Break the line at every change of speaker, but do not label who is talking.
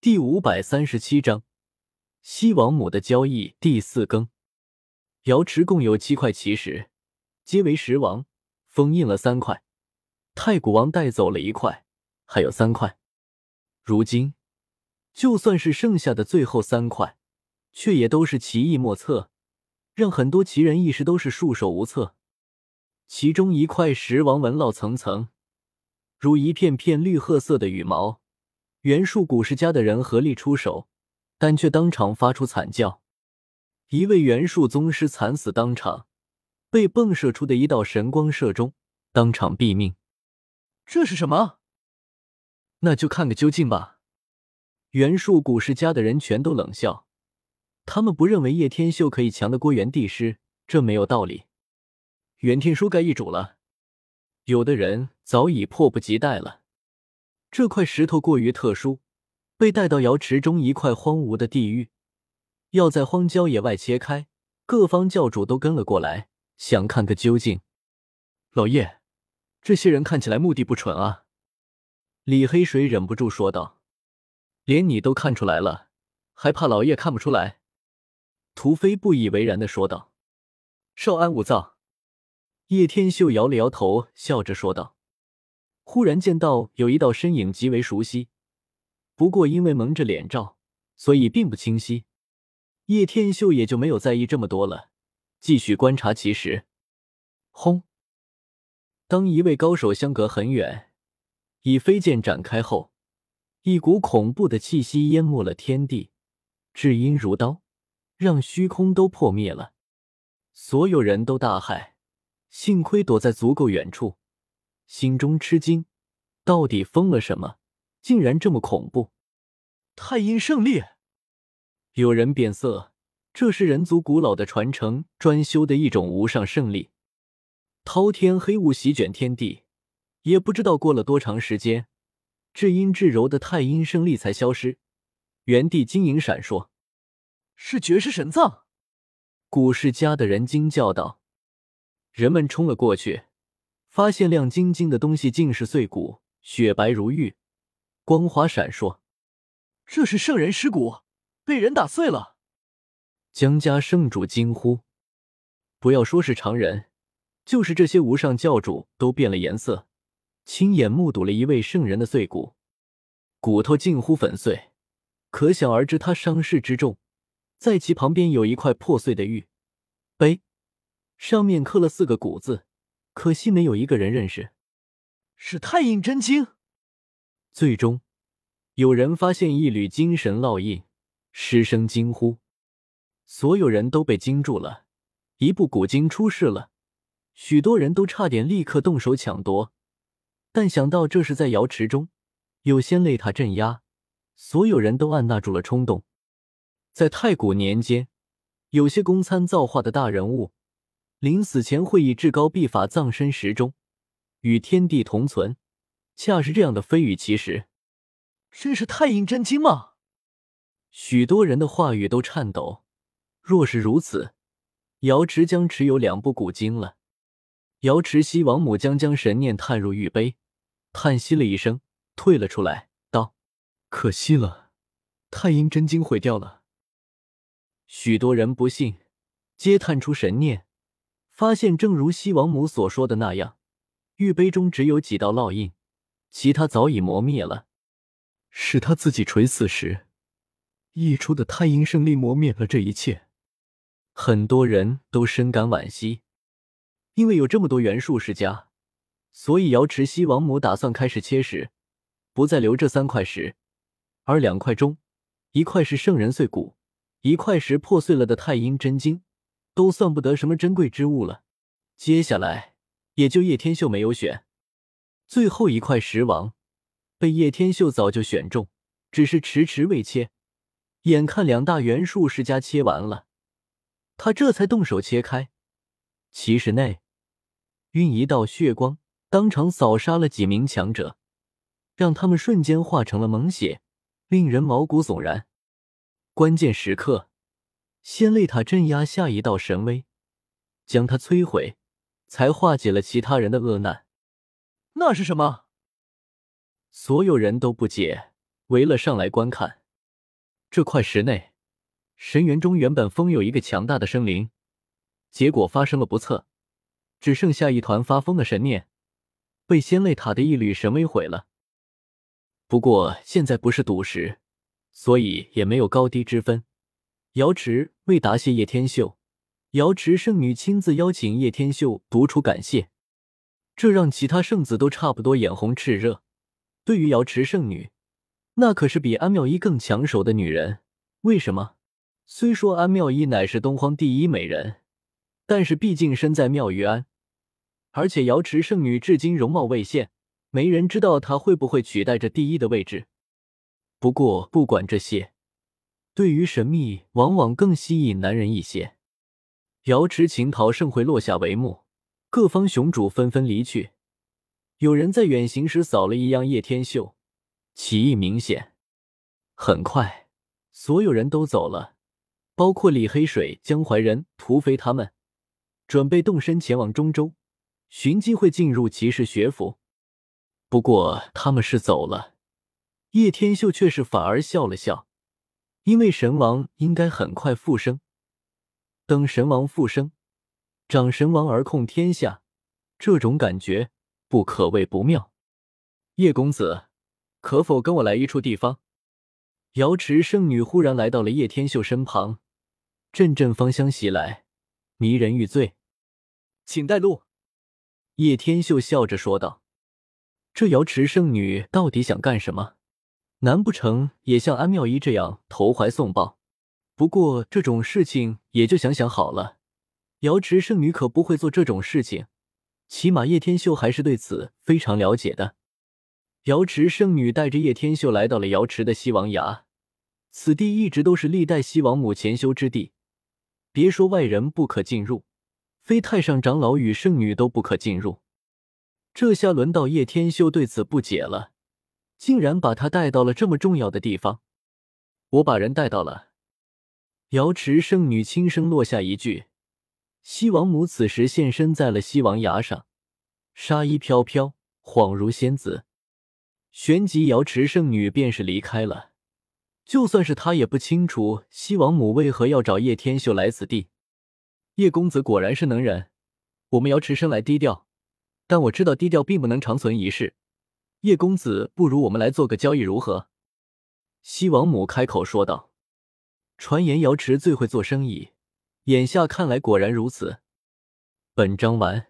第五百三十七章西王母的交易第四更。瑶池共有七块奇石，皆为石王，封印了三块，太古王带走了一块，还有三块。如今，就算是剩下的最后三块，却也都是奇异莫测，让很多奇人一时都是束手无策。其中一块石王纹络层层，如一片片绿褐色的羽毛。袁术古世家的人合力出手，但却当场发出惨叫。一位袁术宗师惨死当场，被迸射出的一道神光射中，当场毙命。
这是什么？
那就看个究竟吧。袁术古世家的人全都冷笑，他们不认为叶天秀可以强得过元帝师，这没有道理。袁天书该易主了，有的人早已迫不及待了。这块石头过于特殊，被带到瑶池中一块荒芜的地域，要在荒郊野外切开。各方教主都跟了过来，想看个究竟。老叶，这些人看起来目的不纯啊！李黑水忍不住说道：“连你都看出来了，还怕老叶看不出来？”屠飞不以为然的说道：“少安勿躁。”叶天秀摇了摇头，笑着说道。忽然见到有一道身影极为熟悉，不过因为蒙着脸罩，所以并不清晰。叶天秀也就没有在意这么多了，继续观察其实。轰！当一位高手相隔很远，以飞剑展开后，一股恐怖的气息淹没了天地，至阴如刀，让虚空都破灭了。所有人都大骇，幸亏躲在足够远处。心中吃惊，到底疯了什么？竟然这么恐怖！
太阴胜利，
有人变色，这是人族古老的传承专修的一种无上胜利。滔天黑雾席卷天地，也不知道过了多长时间，至阴至柔的太阴胜利才消失。原地晶莹闪烁，
是绝世神藏！
古世家的人惊叫道。人们冲了过去。发现亮晶晶的东西竟是碎骨，雪白如玉，光华闪烁。
这是圣人尸骨，被人打碎了。
江家圣主惊呼：“不要说是常人，就是这些无上教主都变了颜色，亲眼目睹了一位圣人的碎骨，骨头近乎粉碎，可想而知他伤势之重。在其旁边有一块破碎的玉碑，上面刻了四个古字。”可惜没有一个人认识，
是太阴真经。
最终，有人发现一缕精神烙印，失声惊呼，所有人都被惊住了。一部古经出世了，许多人都差点立刻动手抢夺，但想到这是在瑶池中，有仙泪塔镇压，所有人都按捺住了冲动。在太古年间，有些公参造化的大人物。临死前会以至高秘法葬身石中，与天地同存。恰是这样的非语其实，
真是太阴真经吗？
许多人的话语都颤抖。若是如此，瑶池将持有两部古经了。瑶池西王母将将神念探入玉杯，叹息了一声，退了出来，道：“可惜了，太阴真经毁掉了。”许多人不信，皆探出神念。发现，正如西王母所说的那样，玉杯中只有几道烙印，其他早已磨灭了。是他自己垂死时溢出的太阴圣力磨灭了这一切。很多人都深感惋惜，因为有这么多元术世家，所以瑶池西王母打算开始切石，不再留这三块石，而两块中，一块是圣人碎骨，一块石破碎了的太阴真经。都算不得什么珍贵之物了，接下来也就叶天秀没有选，最后一块石王被叶天秀早就选中，只是迟迟未切。眼看两大元术世家切完了，他这才动手切开。其实内运一道血光，当场扫杀了几名强者，让他们瞬间化成了脓血，令人毛骨悚然。关键时刻。仙泪塔镇压下一道神威，将它摧毁，才化解了其他人的恶难。
那是什么？
所有人都不解，围了上来观看。这块石内，神园中原本封有一个强大的生灵，结果发生了不测，只剩下一团发疯的神念，被仙泪塔的一缕神威毁了。不过现在不是赌石，所以也没有高低之分。瑶池为答谢叶天秀，瑶池圣女亲自邀请叶天秀独处感谢，这让其他圣子都差不多眼红炽热。对于瑶池圣女，那可是比安妙一更抢手的女人。为什么？虽说安妙一乃是东荒第一美人，但是毕竟身在妙玉庵，而且瑶池圣女至今容貌未现，没人知道她会不会取代这第一的位置。不过不管这些。对于神秘，往往更吸引男人一些。瑶池秦桃盛会落下帷幕，各方雄主纷纷离去。有人在远行时扫了一样叶天秀，起意明显。很快，所有人都走了，包括李黑水、江淮人、土匪他们，准备动身前往中州，寻机会进入骑士学府。不过他们是走了，叶天秀却是反而笑了笑。因为神王应该很快复生，等神王复生，长神王而控天下，这种感觉不可谓不妙。叶公子，可否跟我来一处地方？瑶池圣女忽然来到了叶天秀身旁，阵阵芳香袭来，迷人欲醉。请带路。叶天秀笑着说道：“这瑶池圣女到底想干什么？”难不成也像安妙一这样投怀送抱？不过这种事情也就想想好了。瑶池圣女可不会做这种事情，起码叶天秀还是对此非常了解的。瑶池圣女带着叶天秀来到了瑶池的西王崖，此地一直都是历代西王母潜修之地，别说外人不可进入，非太上长老与圣女都不可进入。这下轮到叶天秀对此不解了。竟然把他带到了这么重要的地方，我把人带到了。瑶池圣女轻声落下一句。西王母此时现身在了西王崖上，纱衣飘飘，恍如仙子。旋即，瑶池圣女便是离开了。就算是他也不清楚西王母为何要找叶天秀来此地。叶公子果然是能人。我们瑶池生来低调，但我知道低调并不能长存一世。叶公子，不如我们来做个交易，如何？西王母开口说道。传言瑶池最会做生意，眼下看来果然如此。本章完。